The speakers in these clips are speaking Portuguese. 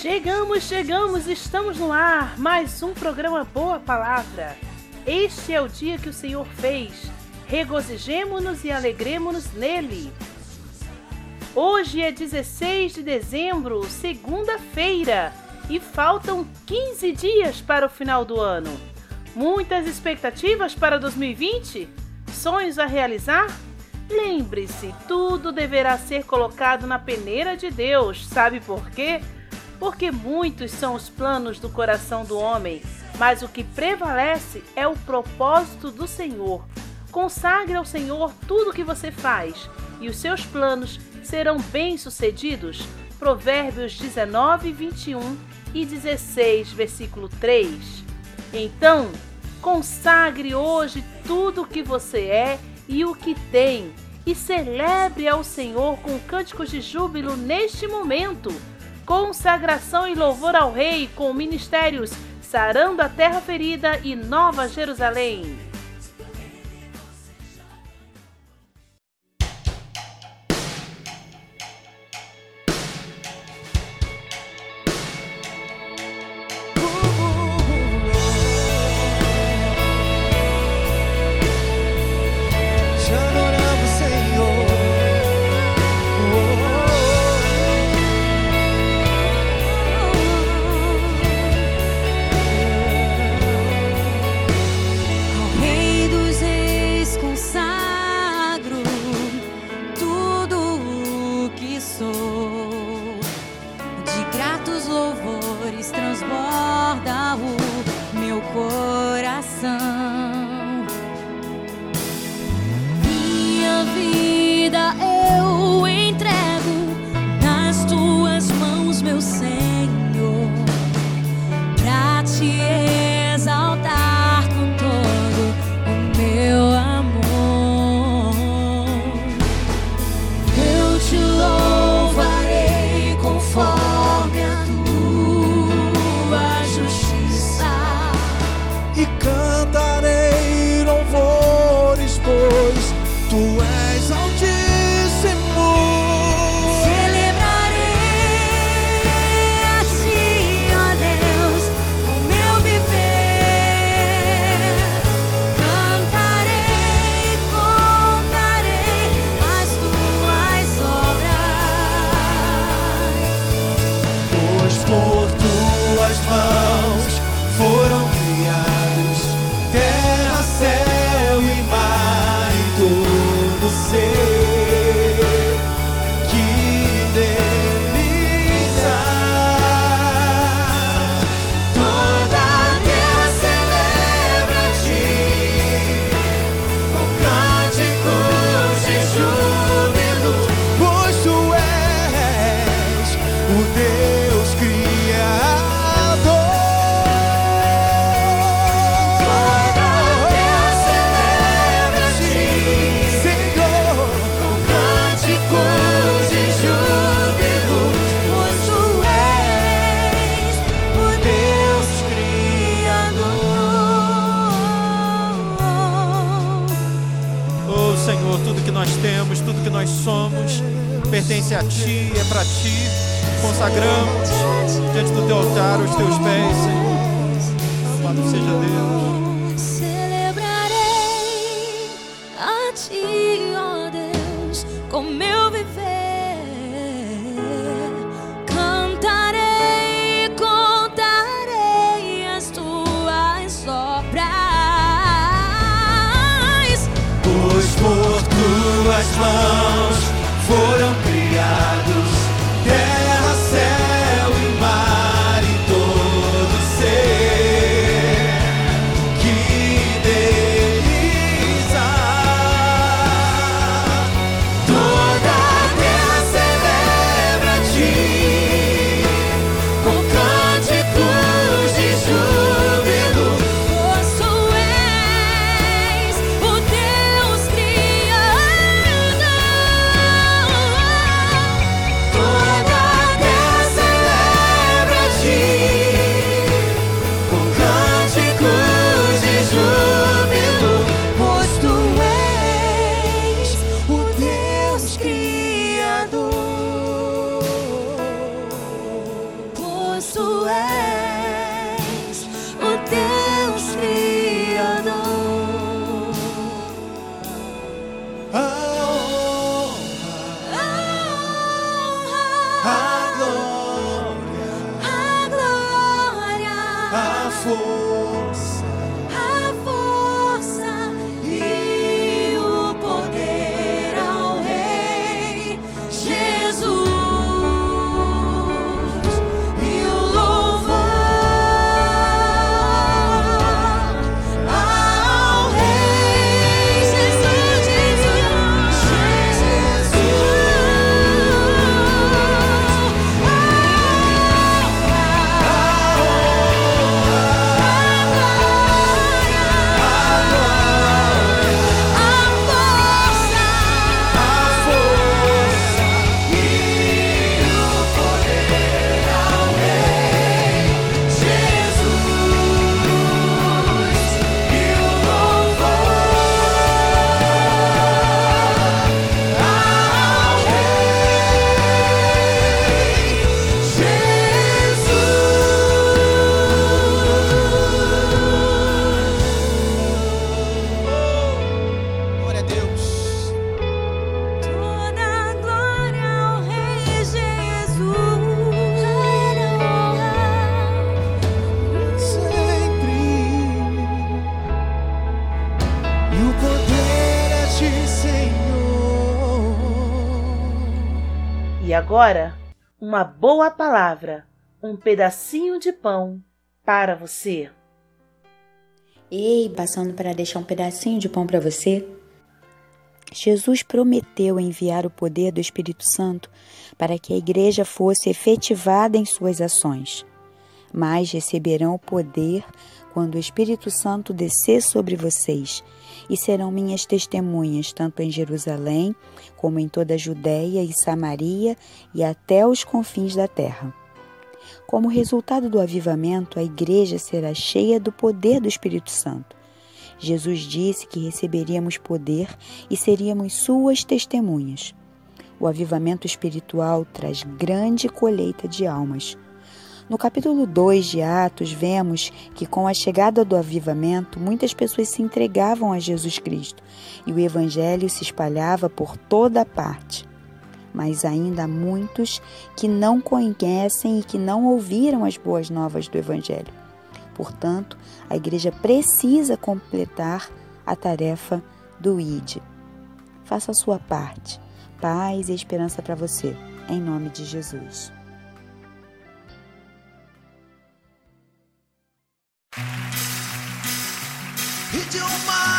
Chegamos, chegamos, estamos no ar. Mais um programa Boa Palavra. Este é o dia que o Senhor fez. Regozijemo-nos e alegremos-nos nele. Hoje é 16 de dezembro, segunda-feira, e faltam 15 dias para o final do ano. Muitas expectativas para 2020? Sonhos a realizar? Lembre-se, tudo deverá ser colocado na peneira de Deus. Sabe por quê? Porque muitos são os planos do coração do homem, mas o que prevalece é o propósito do Senhor. Consagre ao Senhor tudo o que você faz, e os seus planos serão bem-sucedidos. Provérbios 19, 21 e 16, versículo 3. Então, consagre hoje tudo o que você é e o que tem, e celebre ao Senhor com cânticos de júbilo neste momento. Consagração e louvor ao Rei com ministérios Sarando a Terra Ferida e Nova Jerusalém. Pertence a Ti, é para Ti. Consagramos diante do Teu altar os Teus pés, Senhor. Louvado seja Deus. Agora, uma boa palavra, um pedacinho de pão para você. Ei, passando para deixar um pedacinho de pão para você. Jesus prometeu enviar o poder do Espírito Santo para que a igreja fosse efetivada em suas ações. Mas receberão o poder quando o Espírito Santo descer sobre vocês, e serão minhas testemunhas tanto em Jerusalém, como em toda a Judéia e Samaria e até os confins da terra. Como resultado do avivamento, a igreja será cheia do poder do Espírito Santo. Jesus disse que receberíamos poder e seríamos suas testemunhas. O avivamento espiritual traz grande colheita de almas. No capítulo 2 de Atos, vemos que com a chegada do avivamento, muitas pessoas se entregavam a Jesus Cristo e o evangelho se espalhava por toda parte mas ainda há muitos que não conhecem e que não ouviram as boas novas do Evangelho. Portanto, a igreja precisa completar a tarefa do ID. Faça a sua parte. Paz e esperança para você, em nome de Jesus. Hit your mind.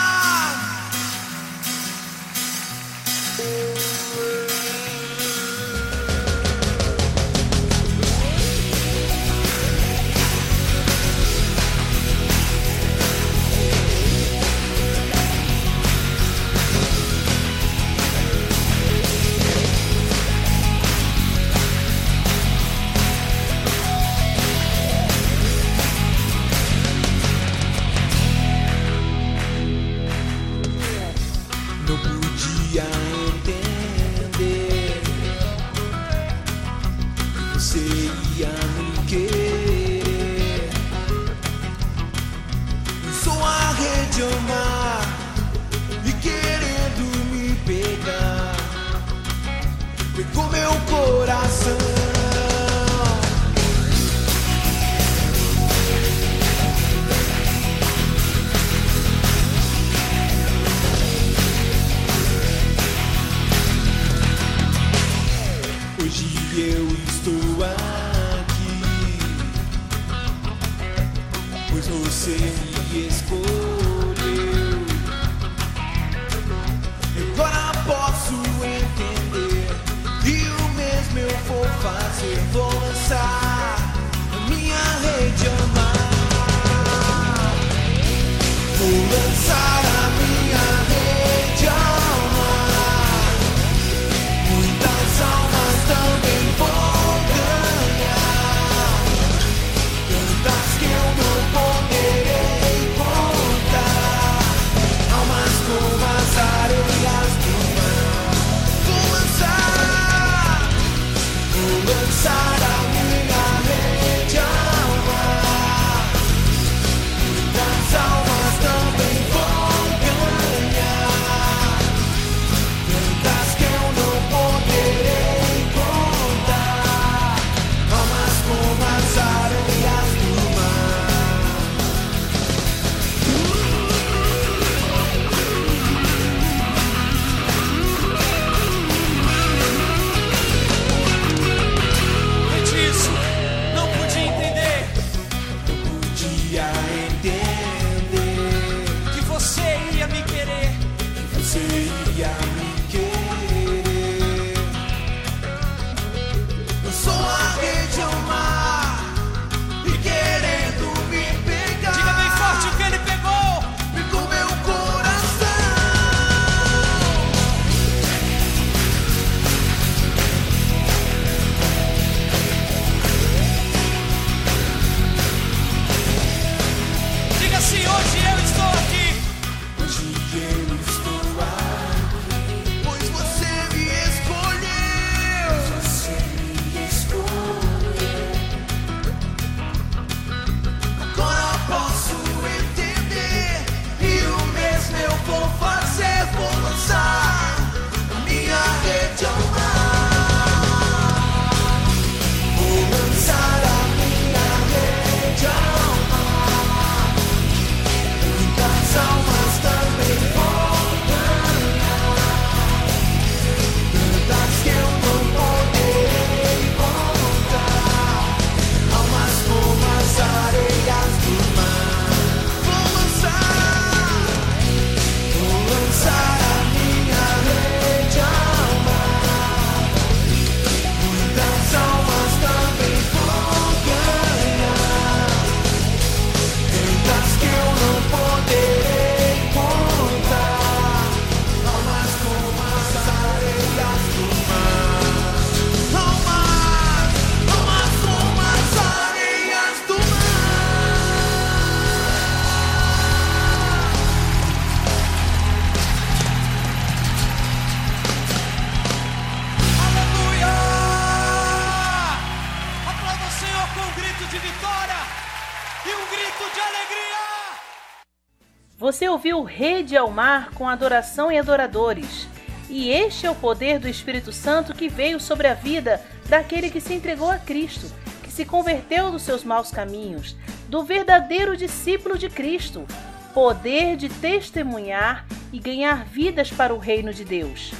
Você ouviu Rede ao Mar com adoração e adoradores. E este é o poder do Espírito Santo que veio sobre a vida daquele que se entregou a Cristo, que se converteu dos seus maus caminhos, do verdadeiro discípulo de Cristo. Poder de testemunhar e ganhar vidas para o reino de Deus.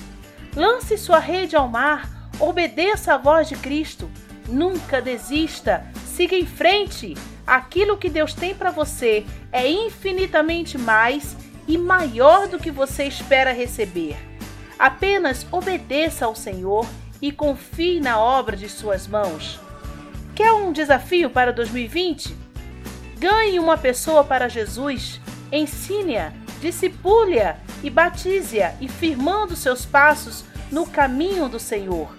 Lance sua rede ao mar, obedeça à voz de Cristo. Nunca desista, siga em frente. Aquilo que Deus tem para você é infinitamente mais e maior do que você espera receber. Apenas obedeça ao Senhor e confie na obra de suas mãos. Quer um desafio para 2020? Ganhe uma pessoa para Jesus, ensine-a, discipule-a e batize-a e firmando seus passos no caminho do Senhor.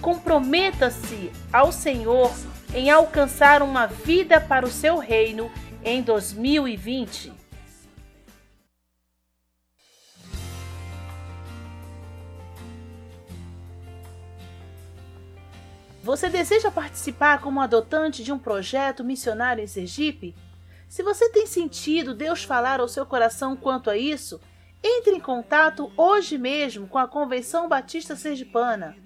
Comprometa-se ao Senhor em alcançar uma vida para o seu reino em 2020. Você deseja participar como adotante de um projeto missionário em Sergipe? Se você tem sentido Deus falar ao seu coração quanto a isso, entre em contato hoje mesmo com a Convenção Batista Sergipana.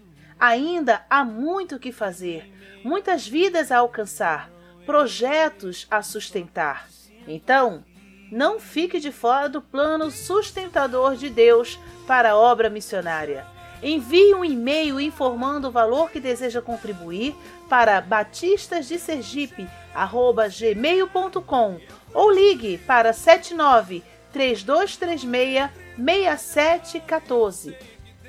Ainda há muito o que fazer, muitas vidas a alcançar, projetos a sustentar. Então, não fique de fora do plano sustentador de Deus para a obra missionária. Envie um e-mail informando o valor que deseja contribuir para batistasdesergipe@gmail.com ou ligue para 79 3236 6714.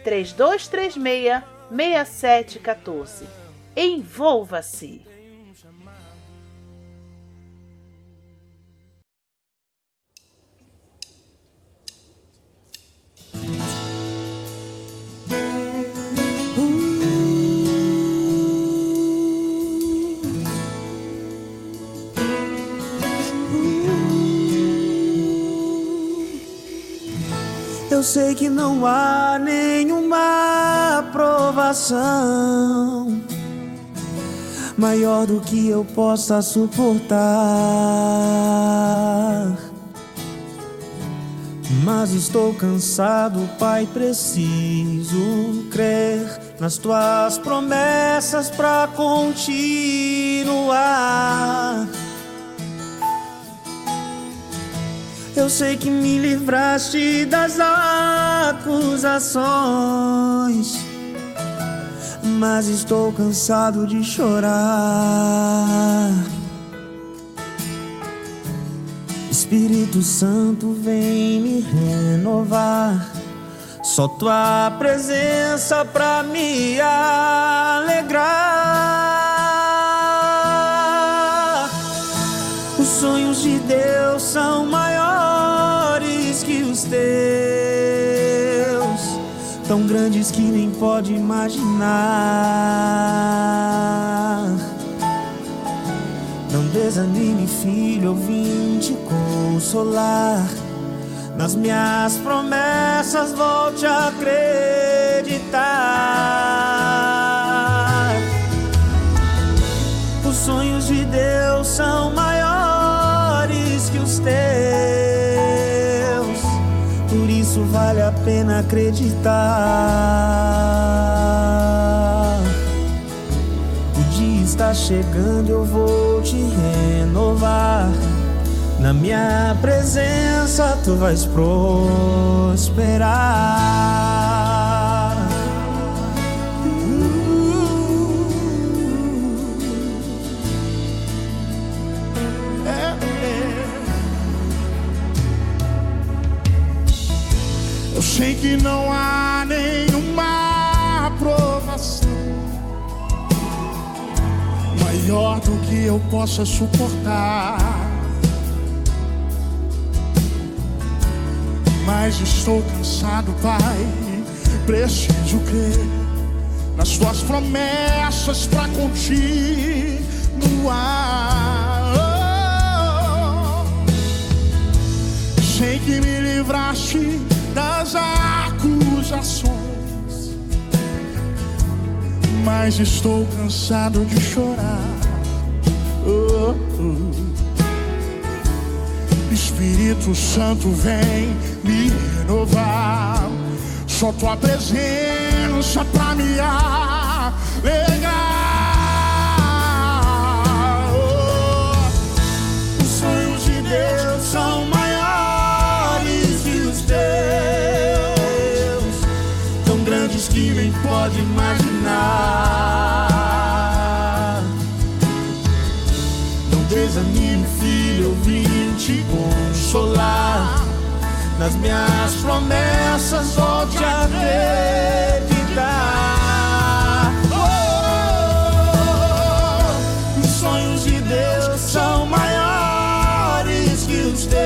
3236 6714. Envolva-se! Sei que não há nenhuma aprovação maior do que eu possa suportar. Mas estou cansado, Pai, preciso crer nas tuas promessas para continuar. Eu sei que me livraste das acusações, mas estou cansado de chorar. Espírito Santo, vem me renovar. Só tua presença pra me alegrar. Os sonhos de Deus são maiores que nem pode imaginar. Não desanime, filho, eu vim te consolar. Nas minhas promessas, volte a acreditar. Os sonhos de Deus pena acreditar. O dia está chegando, eu vou te renovar. Na minha presença tu vais prosperar. Sei que não há nenhuma aprovação maior do que eu possa suportar. Mas estou cansado, Pai. Preciso crer nas tuas promessas para continuar. Mas estou cansado de chorar. Oh, oh. Espírito Santo vem me renovar. Só tua presença pra me alegrar. Oh, os sonhos de Deus são maiores que os teus, tão grandes que nem pode imaginar. Te consolar. Nas minhas promessas, volte a acreditar. Oh, os sonhos de Deus são maiores que os teus.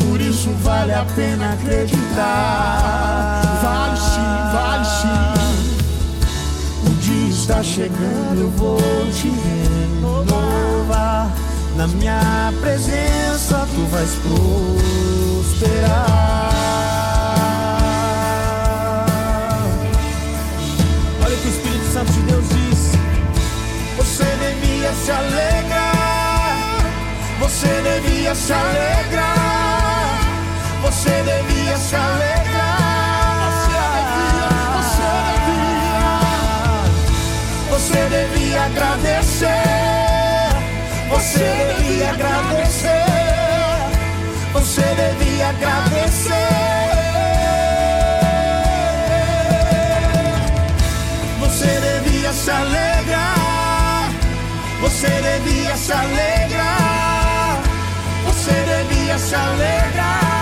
Por isso vale a pena acreditar. Vale sim, vale sim. O dia está chegando, eu vou te renovar. Na minha presença tu vais prosperar. Olha o que o Espírito Santo de Deus diz. Você devia se alegrar. Você devia se alegrar. Você devia se alegrar. Você devia, você devia. Você devia agradecer. Você devia agradecer. Você devia agradecer. Você devia se alegrar. Você devia se alegrar. Você devia se alegrar.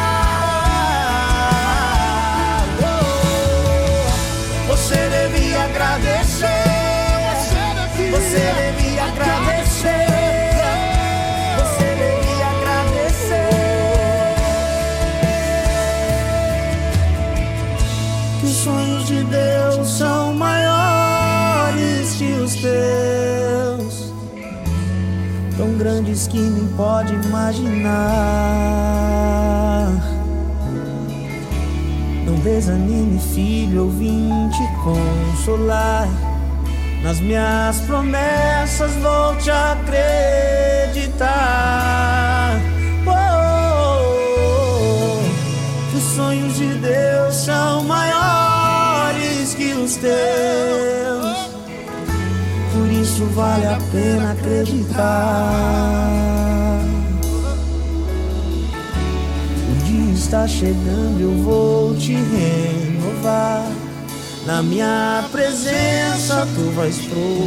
Pode imaginar. Não desanime, filho, eu vim te consolar. Nas minhas promessas vou te acreditar. Oh, que os sonhos de Deus são maiores que os teus. Isso vale a pena acreditar. O dia está chegando, eu vou te renovar. Na minha presença tu vais prosperar.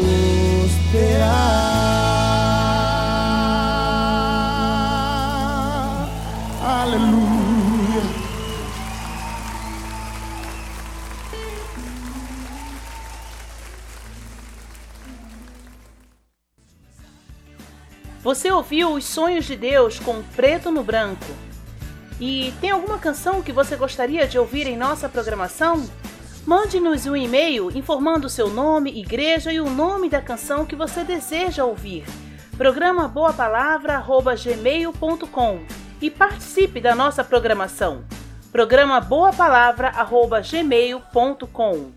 Aleluia. Você ouviu Os Sonhos de Deus com Preto no Branco? E tem alguma canção que você gostaria de ouvir em nossa programação? Mande-nos um e-mail informando seu nome, igreja e o nome da canção que você deseja ouvir. Programa boapalavra@gmail.com e participe da nossa programação. Programa boapalavra@gmail.com. A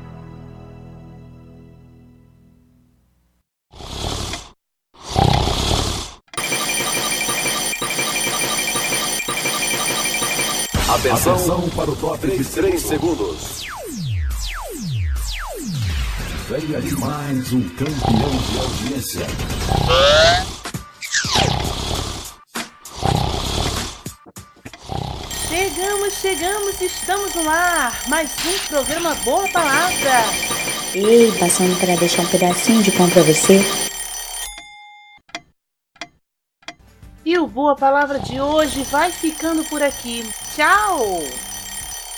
Atenção, Atenção para o top de 3 segundos. Venha de mais um campeão de audiência. Chegamos, chegamos, estamos no ar. Mais um programa Boa Palavra. Ei, passando para deixar um pedacinho de pão para você. E o Boa Palavra de hoje vai ficando por aqui. Tchau!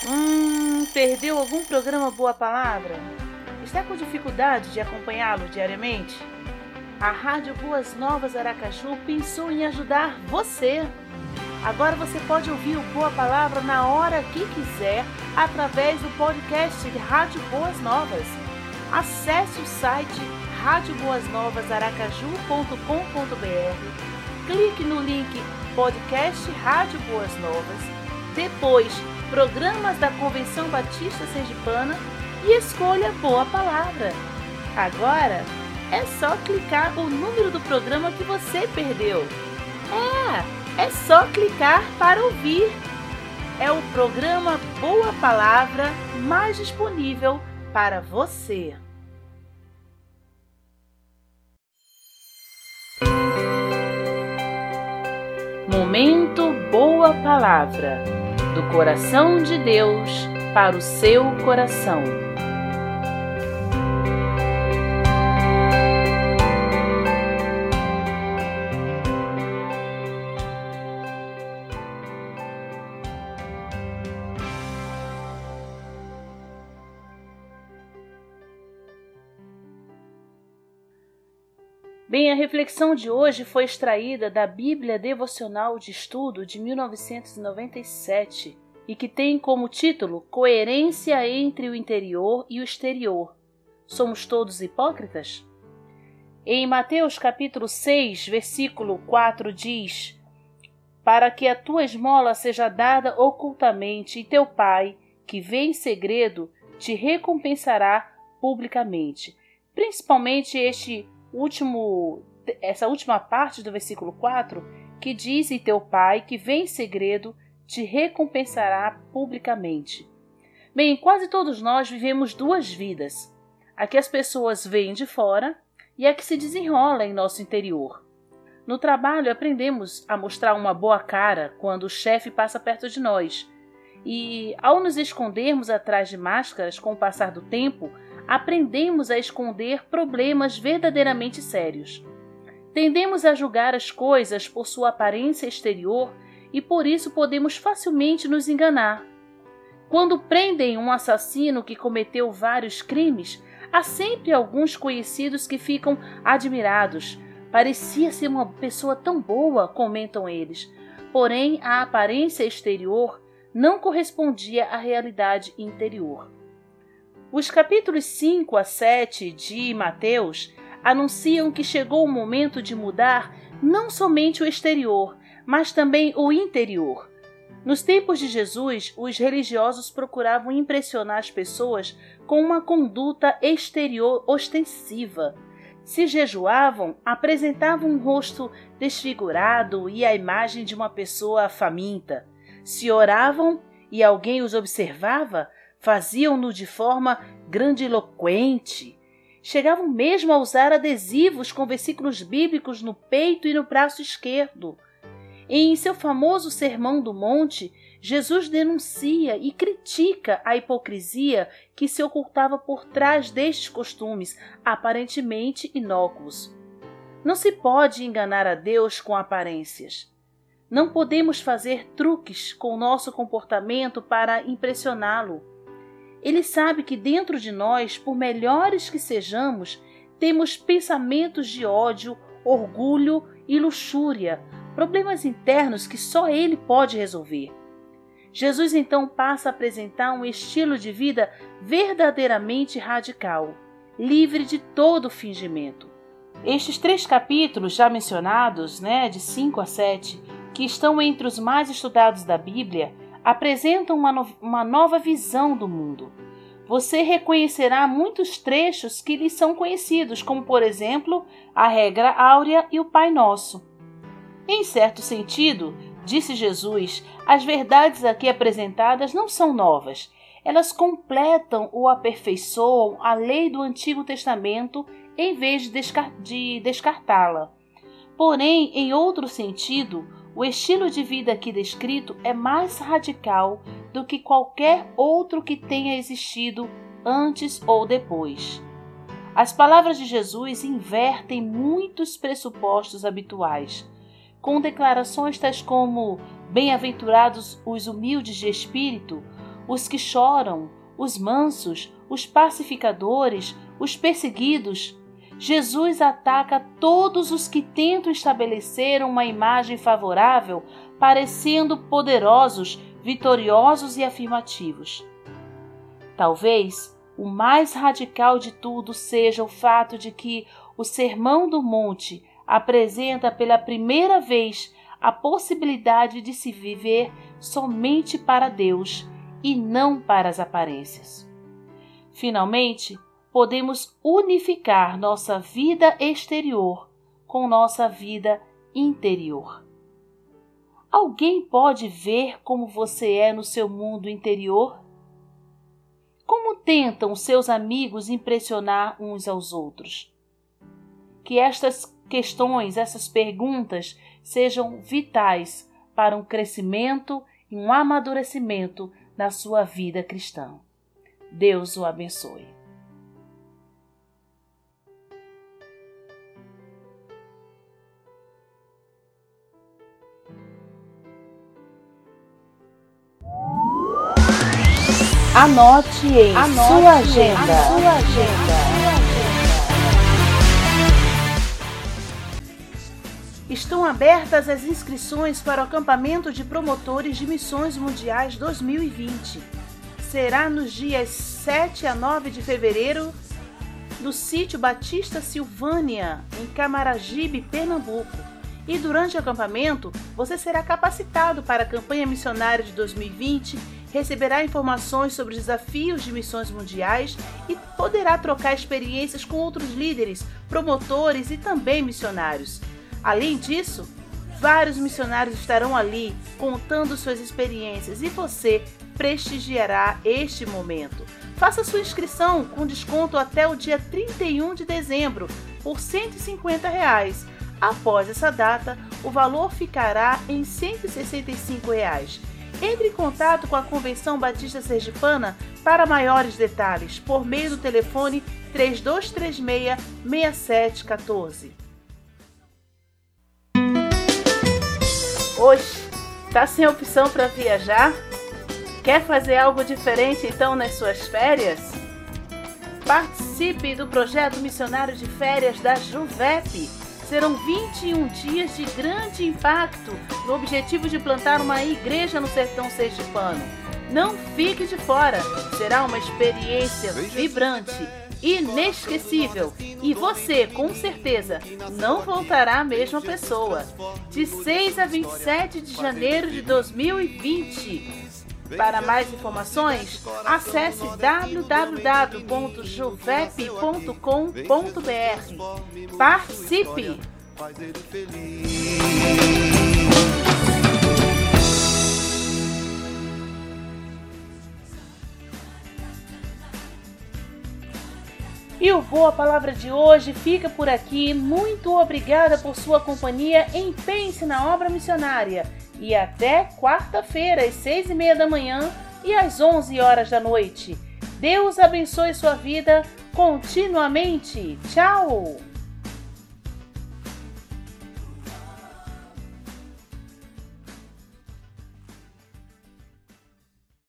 Hum, perdeu algum programa Boa Palavra? Está com dificuldade de acompanhá-lo diariamente? A Rádio Boas Novas Aracaju pensou em ajudar você. Agora você pode ouvir o Boa Palavra na hora que quiser através do podcast Rádio Boas Novas. Acesse o site radioboasnovasaracaju.com.br, clique no link podcast Rádio Boas Novas, depois programas da Convenção Batista Sergipana e escolha Boa Palavra. Agora é só clicar o número do programa que você perdeu. É! é só clicar para ouvir. É o programa Boa Palavra mais disponível para você. Momento Boa Palavra do coração de Deus para o seu coração. Reflexão de hoje foi extraída da Bíblia Devocional de Estudo de 1997 e que tem como título Coerência entre o interior e o exterior. Somos todos hipócritas? Em Mateus capítulo 6, versículo 4 diz: Para que a tua esmola seja dada ocultamente, e teu pai, que vê em segredo, te recompensará publicamente. Principalmente este último, essa última parte do versículo 4, que diz: E teu pai, que vem em segredo, te recompensará publicamente. Bem, quase todos nós vivemos duas vidas: a que as pessoas veem de fora e a que se desenrola em nosso interior. No trabalho, aprendemos a mostrar uma boa cara quando o chefe passa perto de nós. E, ao nos escondermos atrás de máscaras com o passar do tempo, aprendemos a esconder problemas verdadeiramente sérios. Tendemos a julgar as coisas por sua aparência exterior e por isso podemos facilmente nos enganar. Quando prendem um assassino que cometeu vários crimes, há sempre alguns conhecidos que ficam admirados. Parecia ser uma pessoa tão boa, comentam eles. Porém, a aparência exterior não correspondia à realidade interior. Os capítulos 5 a 7 de Mateus anunciam que chegou o momento de mudar não somente o exterior, mas também o interior. Nos tempos de Jesus, os religiosos procuravam impressionar as pessoas com uma conduta exterior ostensiva. Se jejuavam, apresentavam um rosto desfigurado e a imagem de uma pessoa faminta. Se oravam e alguém os observava, faziam-no de forma grandiloquente. Chegavam mesmo a usar adesivos com versículos bíblicos no peito e no braço esquerdo. Em seu famoso Sermão do Monte, Jesus denuncia e critica a hipocrisia que se ocultava por trás destes costumes aparentemente inócuos. Não se pode enganar a Deus com aparências. Não podemos fazer truques com nosso comportamento para impressioná-lo. Ele sabe que dentro de nós, por melhores que sejamos, temos pensamentos de ódio, orgulho e luxúria, problemas internos que só Ele pode resolver. Jesus então passa a apresentar um estilo de vida verdadeiramente radical, livre de todo fingimento. Estes três capítulos já mencionados, né, de 5 a 7, que estão entre os mais estudados da Bíblia, apresentam uma, no uma nova visão do mundo. Você reconhecerá muitos trechos que lhe são conhecidos, como por exemplo a regra áurea e o Pai Nosso. Em certo sentido, disse Jesus, as verdades aqui apresentadas não são novas. Elas completam ou aperfeiçoam a lei do Antigo Testamento em vez de descartá-la. Porém, em outro sentido, o estilo de vida aqui descrito é mais radical do que qualquer outro que tenha existido antes ou depois. As palavras de Jesus invertem muitos pressupostos habituais, com declarações tais como: Bem-aventurados os humildes de espírito, os que choram, os mansos, os pacificadores, os perseguidos. Jesus ataca todos os que tentam estabelecer uma imagem favorável, parecendo poderosos, vitoriosos e afirmativos. Talvez o mais radical de tudo seja o fato de que o Sermão do Monte apresenta pela primeira vez a possibilidade de se viver somente para Deus e não para as aparências. Finalmente, podemos unificar nossa vida exterior com nossa vida interior. Alguém pode ver como você é no seu mundo interior? Como tentam seus amigos impressionar uns aos outros? Que estas questões, essas perguntas sejam vitais para um crescimento e um amadurecimento na sua vida cristã. Deus o abençoe. Anote em Anote sua agenda. Sua agenda. Estão abertas as inscrições para o acampamento de promotores de missões mundiais 2020. Será nos dias 7 a 9 de fevereiro no sítio Batista Silvânia, em Camaragibe, Pernambuco. E durante o acampamento, você será capacitado para a campanha missionária de 2020 receberá informações sobre desafios de missões mundiais e poderá trocar experiências com outros líderes, promotores e também missionários. Além disso, vários missionários estarão ali contando suas experiências e você prestigiará este momento. Faça sua inscrição com desconto até o dia 31 de dezembro por 150 reais. Após essa data, o valor ficará em 165 reais. Entre em contato com a Convenção Batista Sergipana para maiores detalhes por meio do telefone 3236 6714. Hoje, está sem opção para viajar? Quer fazer algo diferente então nas suas férias? Participe do projeto missionário de férias da Juvep Serão 21 dias de grande impacto no objetivo de plantar uma igreja no sertão sergipano. Não fique de fora, será uma experiência vibrante, inesquecível e você, com certeza, não voltará a mesma pessoa. De 6 a 27 de janeiro de 2020. Para mais informações, acesse www.juvep.com.br. Participe! E o Boa Palavra de hoje fica por aqui. Muito obrigada por sua companhia. Empenhe-se na obra missionária e até quarta-feira, às seis e meia da manhã e às onze horas da noite. Deus abençoe sua vida continuamente. Tchau!